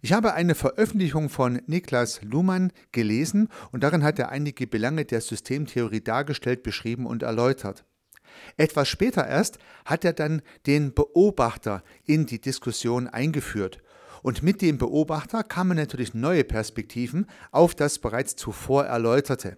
Ich habe eine Veröffentlichung von Niklas Luhmann gelesen und darin hat er einige Belange der Systemtheorie dargestellt, beschrieben und erläutert. Etwas später erst hat er dann den Beobachter in die Diskussion eingeführt. Und mit dem Beobachter kamen natürlich neue Perspektiven auf das bereits zuvor Erläuterte.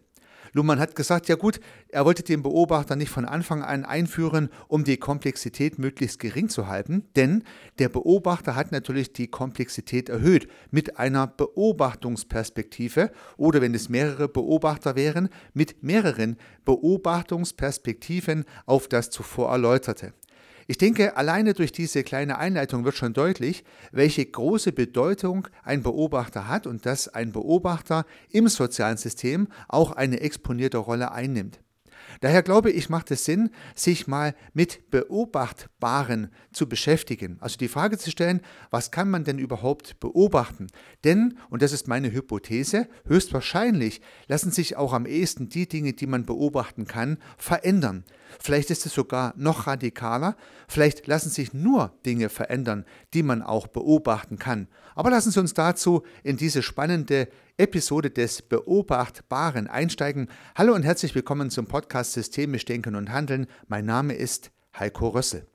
Luhmann hat gesagt, ja gut, er wollte den Beobachter nicht von Anfang an einführen, um die Komplexität möglichst gering zu halten, denn der Beobachter hat natürlich die Komplexität erhöht mit einer Beobachtungsperspektive oder wenn es mehrere Beobachter wären, mit mehreren Beobachtungsperspektiven auf das zuvor Erläuterte. Ich denke, alleine durch diese kleine Einleitung wird schon deutlich, welche große Bedeutung ein Beobachter hat und dass ein Beobachter im sozialen System auch eine exponierte Rolle einnimmt. Daher glaube ich, macht es Sinn, sich mal mit Beobachtbaren zu beschäftigen. Also die Frage zu stellen, was kann man denn überhaupt beobachten? Denn, und das ist meine Hypothese, höchstwahrscheinlich lassen sich auch am ehesten die Dinge, die man beobachten kann, verändern. Vielleicht ist es sogar noch radikaler, vielleicht lassen sich nur Dinge verändern, die man auch beobachten kann. Aber lassen Sie uns dazu in diese spannende Episode des Beobachtbaren einsteigen. Hallo und herzlich willkommen zum Podcast Systemisch Denken und Handeln. Mein Name ist Heiko Rössel.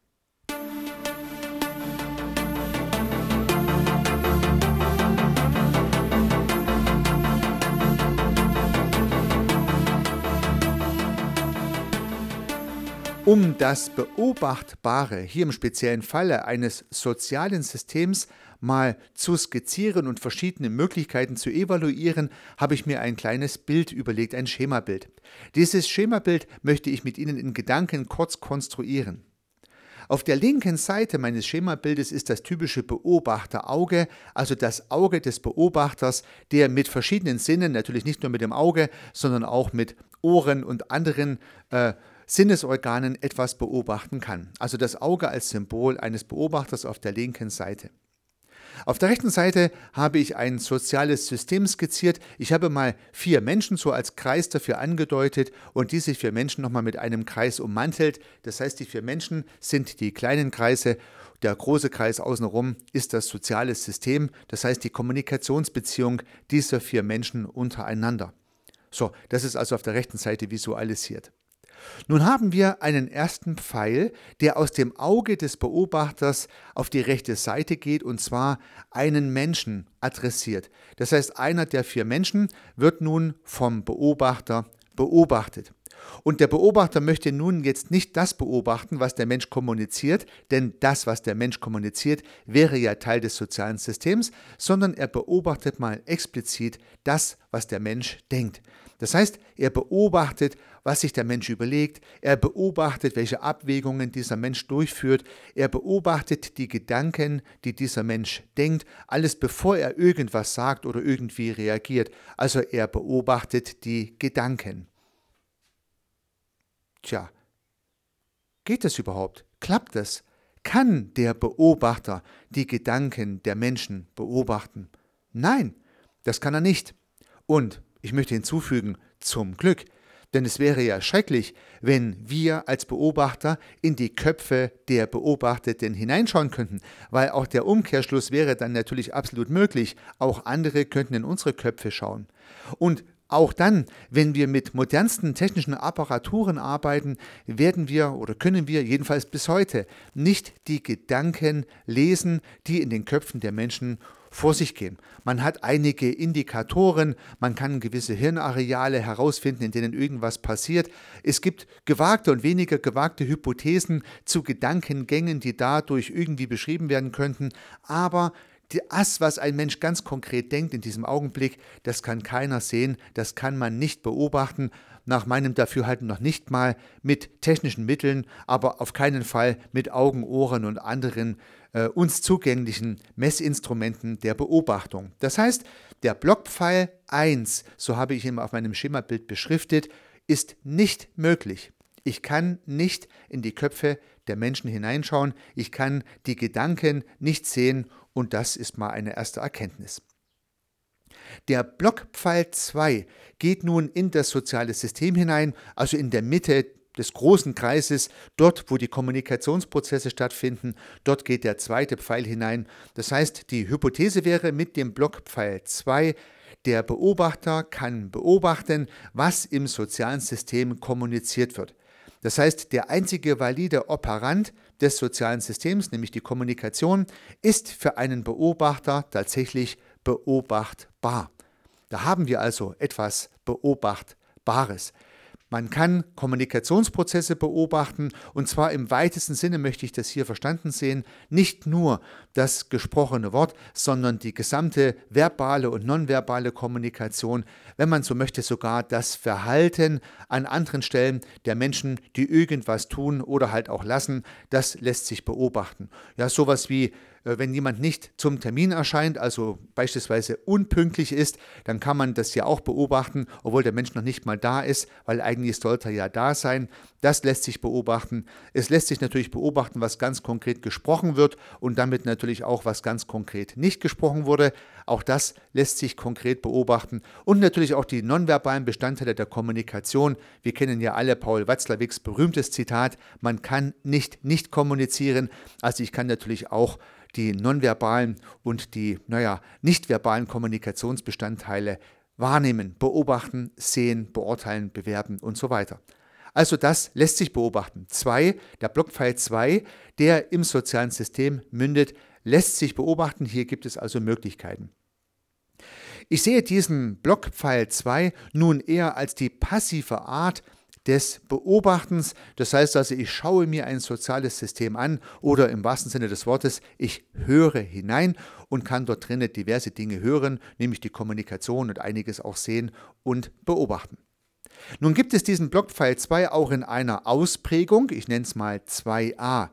Um das Beobachtbare, hier im speziellen Falle eines sozialen Systems, mal zu skizzieren und verschiedene Möglichkeiten zu evaluieren, habe ich mir ein kleines Bild überlegt, ein Schemabild. Dieses Schemabild möchte ich mit Ihnen in Gedanken kurz konstruieren. Auf der linken Seite meines Schemabildes ist das typische Beobachterauge, also das Auge des Beobachters, der mit verschiedenen Sinnen, natürlich nicht nur mit dem Auge, sondern auch mit Ohren und anderen äh, Sinnesorganen etwas beobachten kann. Also das Auge als Symbol eines Beobachters auf der linken Seite. Auf der rechten Seite habe ich ein soziales System skizziert. Ich habe mal vier Menschen so als Kreis dafür angedeutet und diese vier Menschen nochmal mit einem Kreis ummantelt. Das heißt, die vier Menschen sind die kleinen Kreise. Der große Kreis außenrum ist das soziale System, das heißt die Kommunikationsbeziehung dieser vier Menschen untereinander. So, das ist also auf der rechten Seite visualisiert. Nun haben wir einen ersten Pfeil, der aus dem Auge des Beobachters auf die rechte Seite geht und zwar einen Menschen adressiert. Das heißt, einer der vier Menschen wird nun vom Beobachter beobachtet. Und der Beobachter möchte nun jetzt nicht das beobachten, was der Mensch kommuniziert, denn das, was der Mensch kommuniziert, wäre ja Teil des sozialen Systems, sondern er beobachtet mal explizit das, was der Mensch denkt. Das heißt, er beobachtet, was sich der Mensch überlegt, er beobachtet, welche Abwägungen dieser Mensch durchführt, er beobachtet die Gedanken, die dieser Mensch denkt, alles bevor er irgendwas sagt oder irgendwie reagiert. Also er beobachtet die Gedanken. Tja, geht das überhaupt? Klappt das? Kann der Beobachter die Gedanken der Menschen beobachten? Nein, das kann er nicht. Und ich möchte hinzufügen, zum Glück, denn es wäre ja schrecklich, wenn wir als Beobachter in die Köpfe der Beobachteten hineinschauen könnten, weil auch der Umkehrschluss wäre dann natürlich absolut möglich. Auch andere könnten in unsere Köpfe schauen. Und auch dann, wenn wir mit modernsten technischen Apparaturen arbeiten, werden wir oder können wir jedenfalls bis heute nicht die Gedanken lesen, die in den Köpfen der Menschen vor sich gehen. Man hat einige Indikatoren, man kann gewisse Hirnareale herausfinden, in denen irgendwas passiert. Es gibt gewagte und weniger gewagte Hypothesen zu Gedankengängen, die dadurch irgendwie beschrieben werden könnten, aber das, was ein Mensch ganz konkret denkt in diesem Augenblick, das kann keiner sehen, das kann man nicht beobachten, nach meinem Dafürhalten noch nicht mal mit technischen Mitteln, aber auf keinen Fall mit Augen, Ohren und anderen äh, uns zugänglichen Messinstrumenten der Beobachtung. Das heißt, der Blockpfeil 1, so habe ich ihn auf meinem Schemabild beschriftet, ist nicht möglich. Ich kann nicht in die Köpfe der Menschen hineinschauen, ich kann die Gedanken nicht sehen und das ist mal eine erste Erkenntnis. Der Blockpfeil 2 geht nun in das soziale System hinein, also in der Mitte des großen Kreises, dort, wo die Kommunikationsprozesse stattfinden, dort geht der zweite Pfeil hinein. Das heißt, die Hypothese wäre mit dem Blockpfeil 2, der Beobachter kann beobachten, was im sozialen System kommuniziert wird. Das heißt, der einzige valide Operant des sozialen Systems, nämlich die Kommunikation, ist für einen Beobachter tatsächlich beobachtbar. Da haben wir also etwas Beobachtbares. Man kann Kommunikationsprozesse beobachten und zwar im weitesten Sinne möchte ich das hier verstanden sehen, nicht nur das gesprochene Wort, sondern die gesamte verbale und nonverbale Kommunikation, wenn man so möchte sogar das Verhalten an anderen Stellen der Menschen, die irgendwas tun oder halt auch lassen, das lässt sich beobachten. Ja, sowas wie wenn jemand nicht zum Termin erscheint, also beispielsweise unpünktlich ist, dann kann man das ja auch beobachten, obwohl der Mensch noch nicht mal da ist, weil eigentlich sollte er ja da sein. Das lässt sich beobachten. Es lässt sich natürlich beobachten, was ganz konkret gesprochen wird und damit natürlich auch, was ganz konkret nicht gesprochen wurde. Auch das lässt sich konkret beobachten und natürlich auch die nonverbalen Bestandteile der Kommunikation. Wir kennen ja alle Paul Watzlawicks berühmtes Zitat, man kann nicht nicht kommunizieren. Also ich kann natürlich auch die nonverbalen und die, naja, nicht verbalen Kommunikationsbestandteile wahrnehmen, beobachten, sehen, beurteilen, bewerten und so weiter. Also das lässt sich beobachten. Zwei, der Blockpfeil 2, der im sozialen System mündet, lässt sich beobachten. Hier gibt es also Möglichkeiten. Ich sehe diesen Blockpfeil 2 nun eher als die passive Art des Beobachtens. Das heißt also, ich schaue mir ein soziales System an oder im wahrsten Sinne des Wortes, ich höre hinein und kann dort drinnen diverse Dinge hören, nämlich die Kommunikation und einiges auch sehen und beobachten. Nun gibt es diesen Blockpfeil 2 auch in einer Ausprägung, ich nenne es mal 2a.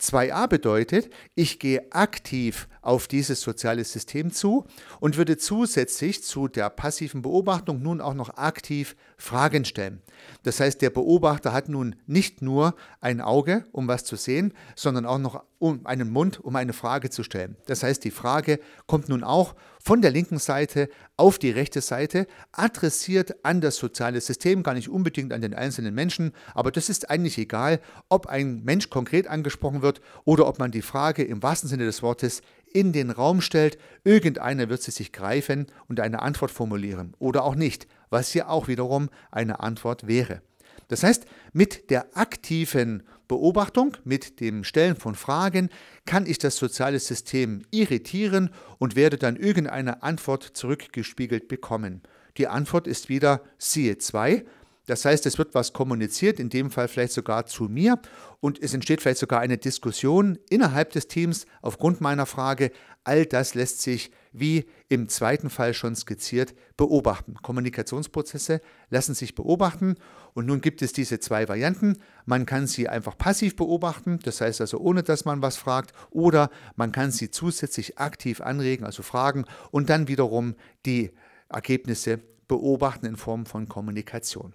2a bedeutet, ich gehe aktiv auf dieses soziale System zu und würde zusätzlich zu der passiven Beobachtung nun auch noch aktiv Fragen stellen. Das heißt, der Beobachter hat nun nicht nur ein Auge, um was zu sehen, sondern auch noch einen Mund, um eine Frage zu stellen. Das heißt, die Frage kommt nun auch von der linken Seite auf die rechte Seite, adressiert an das soziale System, gar nicht unbedingt an den einzelnen Menschen, aber das ist eigentlich egal, ob ein Mensch konkret angesprochen wird oder ob man die Frage im wahrsten Sinne des Wortes in den Raum stellt, irgendeiner wird sie sich greifen und eine Antwort formulieren oder auch nicht, was hier auch wiederum eine Antwort wäre. Das heißt, mit der aktiven Beobachtung, mit dem Stellen von Fragen, kann ich das soziale System irritieren und werde dann irgendeine Antwort zurückgespiegelt bekommen. Die Antwort ist wieder siehe 2, das heißt, es wird was kommuniziert, in dem Fall vielleicht sogar zu mir und es entsteht vielleicht sogar eine Diskussion innerhalb des Teams aufgrund meiner Frage. All das lässt sich, wie im zweiten Fall schon skizziert, beobachten. Kommunikationsprozesse lassen sich beobachten und nun gibt es diese zwei Varianten. Man kann sie einfach passiv beobachten, das heißt also ohne dass man was fragt, oder man kann sie zusätzlich aktiv anregen, also fragen und dann wiederum die Ergebnisse beobachten in Form von Kommunikation.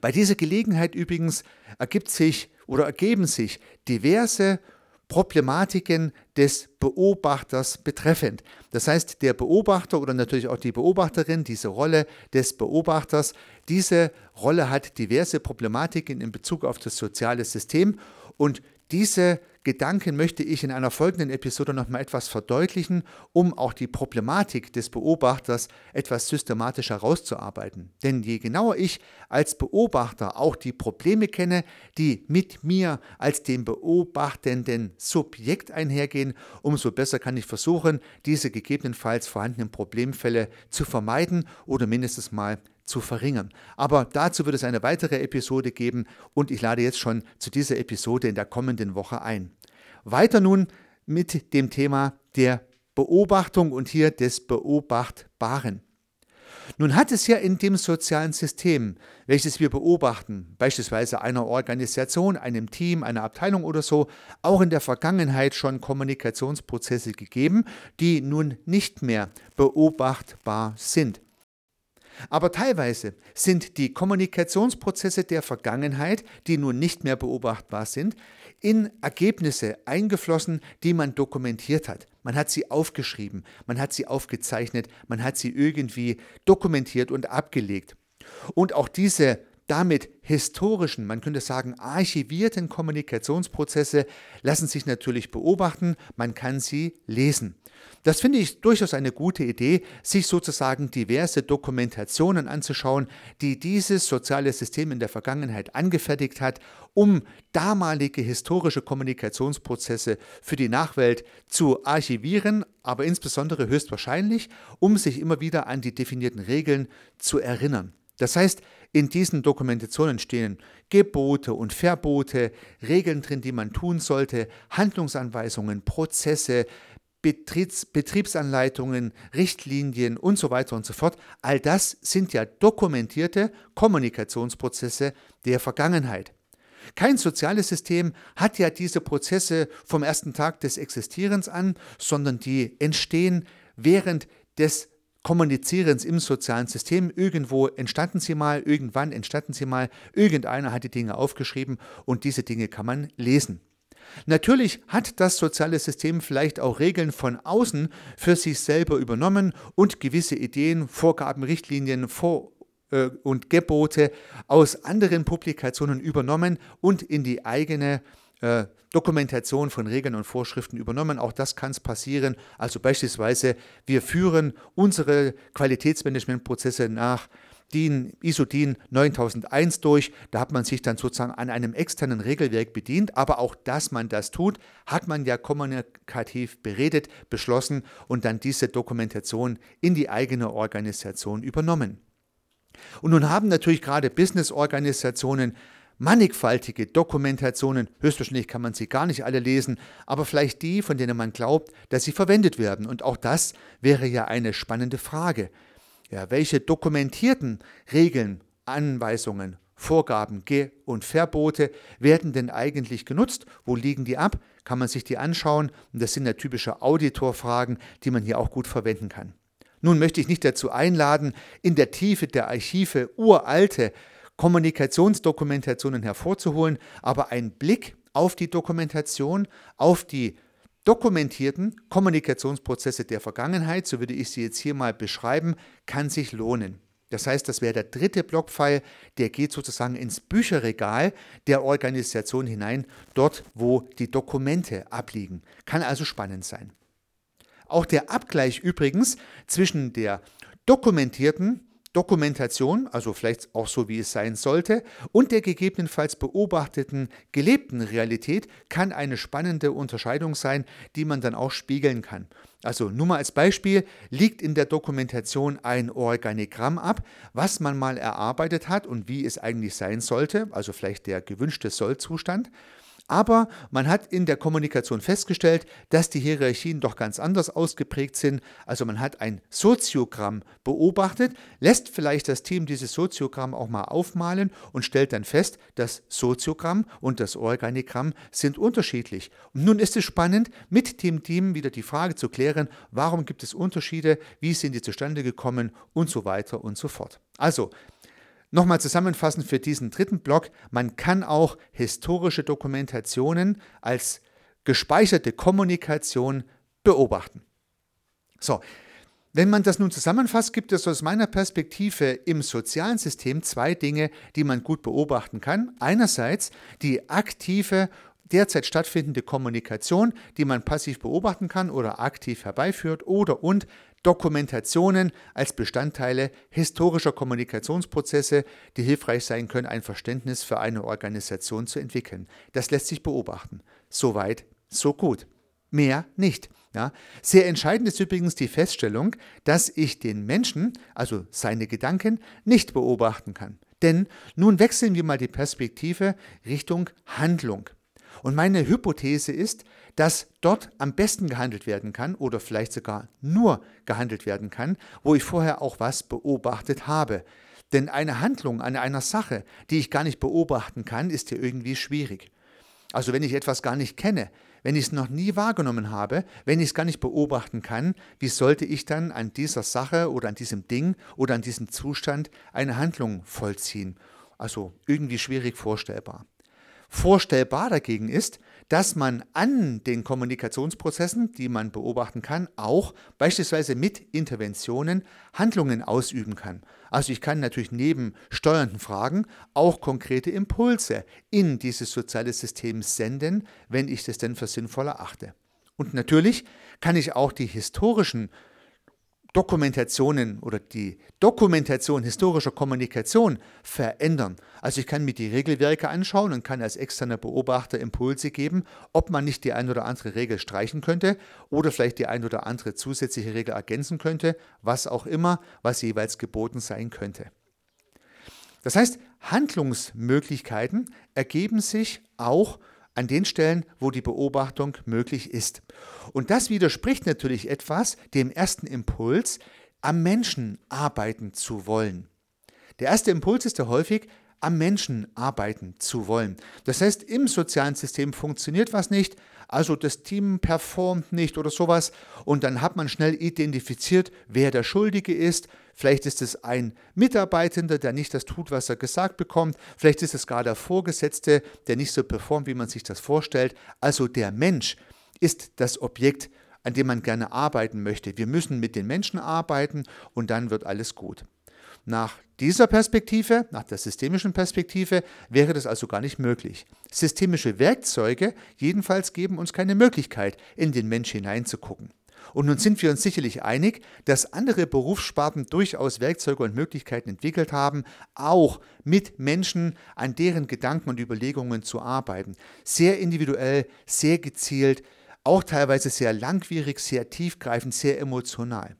Bei dieser Gelegenheit übrigens ergibt sich oder ergeben sich diverse Problematiken des Beobachters betreffend. Das heißt, der Beobachter oder natürlich auch die Beobachterin, diese Rolle des Beobachters, diese Rolle hat diverse Problematiken in Bezug auf das soziale System und diese Gedanken möchte ich in einer folgenden Episode nochmal etwas verdeutlichen, um auch die Problematik des Beobachters etwas systematisch herauszuarbeiten. Denn je genauer ich als Beobachter auch die Probleme kenne, die mit mir als dem beobachtenden Subjekt einhergehen, umso besser kann ich versuchen, diese gegebenenfalls vorhandenen Problemfälle zu vermeiden oder mindestens mal zu verringern. Aber dazu wird es eine weitere Episode geben und ich lade jetzt schon zu dieser Episode in der kommenden Woche ein. Weiter nun mit dem Thema der Beobachtung und hier des Beobachtbaren. Nun hat es ja in dem sozialen System, welches wir beobachten, beispielsweise einer Organisation, einem Team, einer Abteilung oder so, auch in der Vergangenheit schon Kommunikationsprozesse gegeben, die nun nicht mehr beobachtbar sind. Aber teilweise sind die Kommunikationsprozesse der Vergangenheit, die nun nicht mehr beobachtbar sind, in Ergebnisse eingeflossen, die man dokumentiert hat. Man hat sie aufgeschrieben, man hat sie aufgezeichnet, man hat sie irgendwie dokumentiert und abgelegt. Und auch diese damit historischen, man könnte sagen archivierten Kommunikationsprozesse lassen sich natürlich beobachten, man kann sie lesen. Das finde ich durchaus eine gute Idee, sich sozusagen diverse Dokumentationen anzuschauen, die dieses soziale System in der Vergangenheit angefertigt hat, um damalige historische Kommunikationsprozesse für die Nachwelt zu archivieren, aber insbesondere höchstwahrscheinlich, um sich immer wieder an die definierten Regeln zu erinnern. Das heißt, in diesen Dokumentationen stehen Gebote und Verbote, Regeln drin, die man tun sollte, Handlungsanweisungen, Prozesse, Betriebs Betriebsanleitungen, Richtlinien und so weiter und so fort. All das sind ja dokumentierte Kommunikationsprozesse der Vergangenheit. Kein soziales System hat ja diese Prozesse vom ersten Tag des Existierens an, sondern die entstehen während des Kommunizierens im sozialen System. Irgendwo entstanden sie mal, irgendwann entstanden sie mal, irgendeiner hat die Dinge aufgeschrieben und diese Dinge kann man lesen. Natürlich hat das soziale System vielleicht auch Regeln von außen für sich selber übernommen und gewisse Ideen, Vorgaben, Richtlinien vor äh, und Gebote aus anderen Publikationen übernommen und in die eigene äh, Dokumentation von Regeln und Vorschriften übernommen. Auch das kann es passieren. Also beispielsweise, wir führen unsere Qualitätsmanagementprozesse nach DIN, ISO DIN 9001 durch. Da hat man sich dann sozusagen an einem externen Regelwerk bedient. Aber auch, dass man das tut, hat man ja kommunikativ beredet, beschlossen und dann diese Dokumentation in die eigene Organisation übernommen. Und nun haben natürlich gerade Businessorganisationen mannigfaltige Dokumentationen, höchstwahrscheinlich kann man sie gar nicht alle lesen, aber vielleicht die, von denen man glaubt, dass sie verwendet werden. Und auch das wäre ja eine spannende Frage. Ja, welche dokumentierten Regeln, Anweisungen, Vorgaben, Ge- und Verbote werden denn eigentlich genutzt? Wo liegen die ab? Kann man sich die anschauen? Und das sind ja typische Auditorfragen, die man hier auch gut verwenden kann. Nun möchte ich nicht dazu einladen, in der Tiefe der Archive uralte Kommunikationsdokumentationen hervorzuholen, aber ein Blick auf die Dokumentation, auf die dokumentierten Kommunikationsprozesse der Vergangenheit, so würde ich sie jetzt hier mal beschreiben, kann sich lohnen. Das heißt, das wäre der dritte Blockpfeil, der geht sozusagen ins Bücherregal der Organisation hinein, dort wo die Dokumente abliegen. Kann also spannend sein. Auch der Abgleich übrigens zwischen der dokumentierten Dokumentation, also vielleicht auch so, wie es sein sollte, und der gegebenenfalls beobachteten gelebten Realität kann eine spannende Unterscheidung sein, die man dann auch spiegeln kann. Also nur mal als Beispiel, liegt in der Dokumentation ein Organigramm ab, was man mal erarbeitet hat und wie es eigentlich sein sollte, also vielleicht der gewünschte Sollzustand. Aber man hat in der Kommunikation festgestellt, dass die Hierarchien doch ganz anders ausgeprägt sind. Also man hat ein Soziogramm beobachtet, lässt vielleicht das Team dieses Soziogramm auch mal aufmalen und stellt dann fest, das Soziogramm und das Organigramm sind unterschiedlich. Und nun ist es spannend, mit dem Team wieder die Frage zu klären, warum gibt es Unterschiede, wie sind die zustande gekommen und so weiter und so fort. Also Nochmal zusammenfassend für diesen dritten Block, man kann auch historische Dokumentationen als gespeicherte Kommunikation beobachten. So, wenn man das nun zusammenfasst, gibt es aus meiner Perspektive im sozialen System zwei Dinge, die man gut beobachten kann. Einerseits die aktive derzeit stattfindende Kommunikation, die man passiv beobachten kann oder aktiv herbeiführt oder und Dokumentationen als Bestandteile historischer Kommunikationsprozesse, die hilfreich sein können, ein Verständnis für eine Organisation zu entwickeln. Das lässt sich beobachten. Soweit, so gut. Mehr nicht. Ja. Sehr entscheidend ist übrigens die Feststellung, dass ich den Menschen, also seine Gedanken, nicht beobachten kann. Denn nun wechseln wir mal die Perspektive Richtung Handlung. Und meine Hypothese ist, dass dort am besten gehandelt werden kann oder vielleicht sogar nur gehandelt werden kann, wo ich vorher auch was beobachtet habe. Denn eine Handlung an einer Sache, die ich gar nicht beobachten kann, ist ja irgendwie schwierig. Also wenn ich etwas gar nicht kenne, wenn ich es noch nie wahrgenommen habe, wenn ich es gar nicht beobachten kann, wie sollte ich dann an dieser Sache oder an diesem Ding oder an diesem Zustand eine Handlung vollziehen? Also irgendwie schwierig vorstellbar. Vorstellbar dagegen ist, dass man an den Kommunikationsprozessen, die man beobachten kann, auch beispielsweise mit Interventionen Handlungen ausüben kann. Also ich kann natürlich neben steuernden Fragen auch konkrete Impulse in dieses soziale System senden, wenn ich das denn für sinnvoll erachte. Und natürlich kann ich auch die historischen Dokumentationen oder die Dokumentation historischer Kommunikation verändern. Also ich kann mir die Regelwerke anschauen und kann als externer Beobachter Impulse geben, ob man nicht die ein oder andere Regel streichen könnte oder vielleicht die ein oder andere zusätzliche Regel ergänzen könnte, was auch immer, was jeweils geboten sein könnte. Das heißt, Handlungsmöglichkeiten ergeben sich auch an den Stellen, wo die Beobachtung möglich ist. Und das widerspricht natürlich etwas dem ersten Impuls, am Menschen arbeiten zu wollen. Der erste Impuls ist ja häufig, am Menschen arbeiten zu wollen. Das heißt, im sozialen System funktioniert was nicht, also das Team performt nicht oder sowas und dann hat man schnell identifiziert, wer der Schuldige ist. Vielleicht ist es ein Mitarbeitender, der nicht das tut, was er gesagt bekommt. Vielleicht ist es gar der Vorgesetzte, der nicht so performt, wie man sich das vorstellt. Also der Mensch ist das Objekt, an dem man gerne arbeiten möchte. Wir müssen mit den Menschen arbeiten und dann wird alles gut. Nach dieser Perspektive, nach der systemischen Perspektive, wäre das also gar nicht möglich. Systemische Werkzeuge jedenfalls geben uns keine Möglichkeit, in den Mensch hineinzugucken. Und nun sind wir uns sicherlich einig, dass andere Berufssparten durchaus Werkzeuge und Möglichkeiten entwickelt haben, auch mit Menschen an deren Gedanken und Überlegungen zu arbeiten. Sehr individuell, sehr gezielt, auch teilweise sehr langwierig, sehr tiefgreifend, sehr emotional.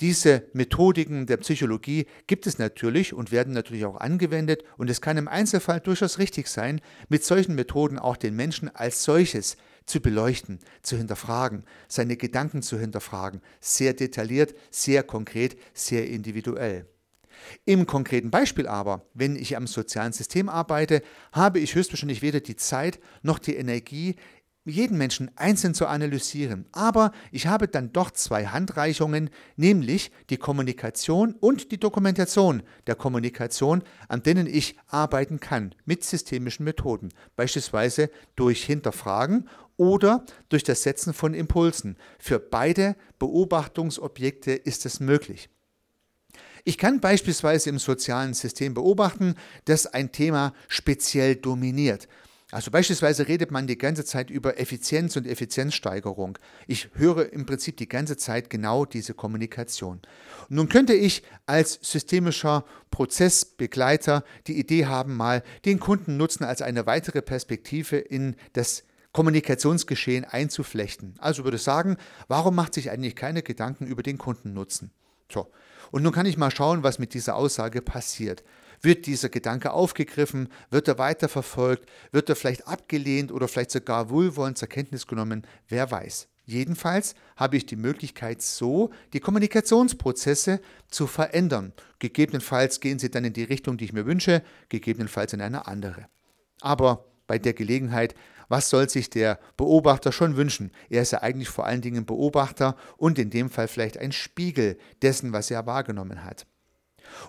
Diese Methodiken der Psychologie gibt es natürlich und werden natürlich auch angewendet und es kann im Einzelfall durchaus richtig sein, mit solchen Methoden auch den Menschen als solches zu beleuchten, zu hinterfragen, seine Gedanken zu hinterfragen, sehr detailliert, sehr konkret, sehr individuell. Im konkreten Beispiel aber, wenn ich am sozialen System arbeite, habe ich höchstwahrscheinlich weder die Zeit noch die Energie, jeden Menschen einzeln zu analysieren. Aber ich habe dann doch zwei Handreichungen, nämlich die Kommunikation und die Dokumentation der Kommunikation, an denen ich arbeiten kann mit systemischen Methoden, beispielsweise durch Hinterfragen oder durch das Setzen von Impulsen. Für beide Beobachtungsobjekte ist es möglich. Ich kann beispielsweise im sozialen System beobachten, dass ein Thema speziell dominiert. Also beispielsweise redet man die ganze Zeit über Effizienz und Effizienzsteigerung. Ich höre im Prinzip die ganze Zeit genau diese Kommunikation. Nun könnte ich als systemischer Prozessbegleiter die Idee haben, mal den Kundennutzen als eine weitere Perspektive in das Kommunikationsgeschehen einzuflechten. Also würde ich sagen, warum macht sich eigentlich keine Gedanken über den Kundennutzen? So. Und nun kann ich mal schauen, was mit dieser Aussage passiert. Wird dieser Gedanke aufgegriffen? Wird er weiterverfolgt? Wird er vielleicht abgelehnt oder vielleicht sogar wohlwollend zur Kenntnis genommen? Wer weiß. Jedenfalls habe ich die Möglichkeit, so die Kommunikationsprozesse zu verändern. Gegebenenfalls gehen sie dann in die Richtung, die ich mir wünsche, gegebenenfalls in eine andere. Aber bei der Gelegenheit, was soll sich der Beobachter schon wünschen? Er ist ja eigentlich vor allen Dingen Beobachter und in dem Fall vielleicht ein Spiegel dessen, was er wahrgenommen hat.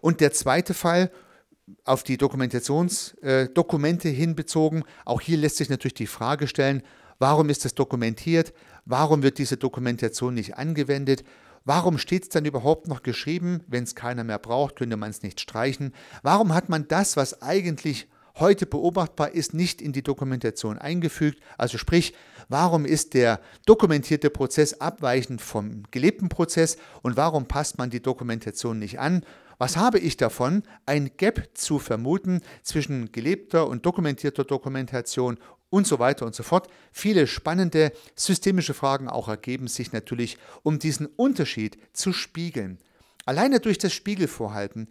Und der zweite Fall, auf die Dokumentationsdokumente äh, hinbezogen. Auch hier lässt sich natürlich die Frage stellen, warum ist das dokumentiert? Warum wird diese Dokumentation nicht angewendet? Warum steht es dann überhaupt noch geschrieben? Wenn es keiner mehr braucht, könnte man es nicht streichen. Warum hat man das, was eigentlich heute beobachtbar ist, nicht in die Dokumentation eingefügt? Also sprich, warum ist der dokumentierte Prozess abweichend vom gelebten Prozess und warum passt man die Dokumentation nicht an? Was habe ich davon, ein Gap zu vermuten zwischen gelebter und dokumentierter Dokumentation und so weiter und so fort. Viele spannende systemische Fragen auch ergeben sich natürlich, um diesen Unterschied zu spiegeln. Alleine durch das Spiegelvorhalten,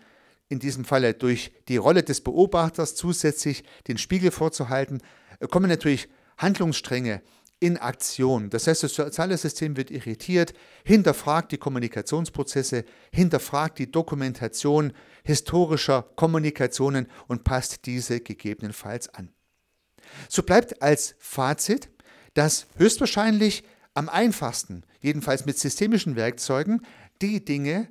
in diesem Falle durch die Rolle des Beobachters zusätzlich den Spiegel vorzuhalten, kommen natürlich Handlungsstränge in Aktion. Das heißt, das soziale System wird irritiert, hinterfragt die Kommunikationsprozesse, hinterfragt die Dokumentation historischer Kommunikationen und passt diese gegebenenfalls an. So bleibt als Fazit, dass höchstwahrscheinlich am einfachsten, jedenfalls mit systemischen Werkzeugen, die Dinge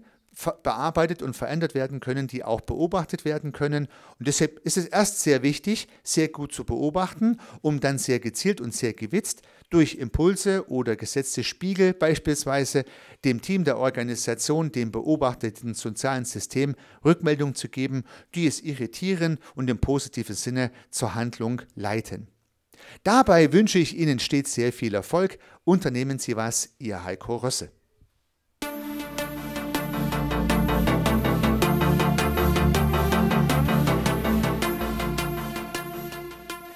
bearbeitet und verändert werden können, die auch beobachtet werden können. Und deshalb ist es erst sehr wichtig, sehr gut zu beobachten, um dann sehr gezielt und sehr gewitzt durch Impulse oder gesetzte Spiegel beispielsweise dem Team der Organisation, dem beobachteten sozialen System Rückmeldung zu geben, die es irritieren und im positiven Sinne zur Handlung leiten. Dabei wünsche ich Ihnen stets sehr viel Erfolg. Unternehmen Sie was, Ihr Heiko Rösse.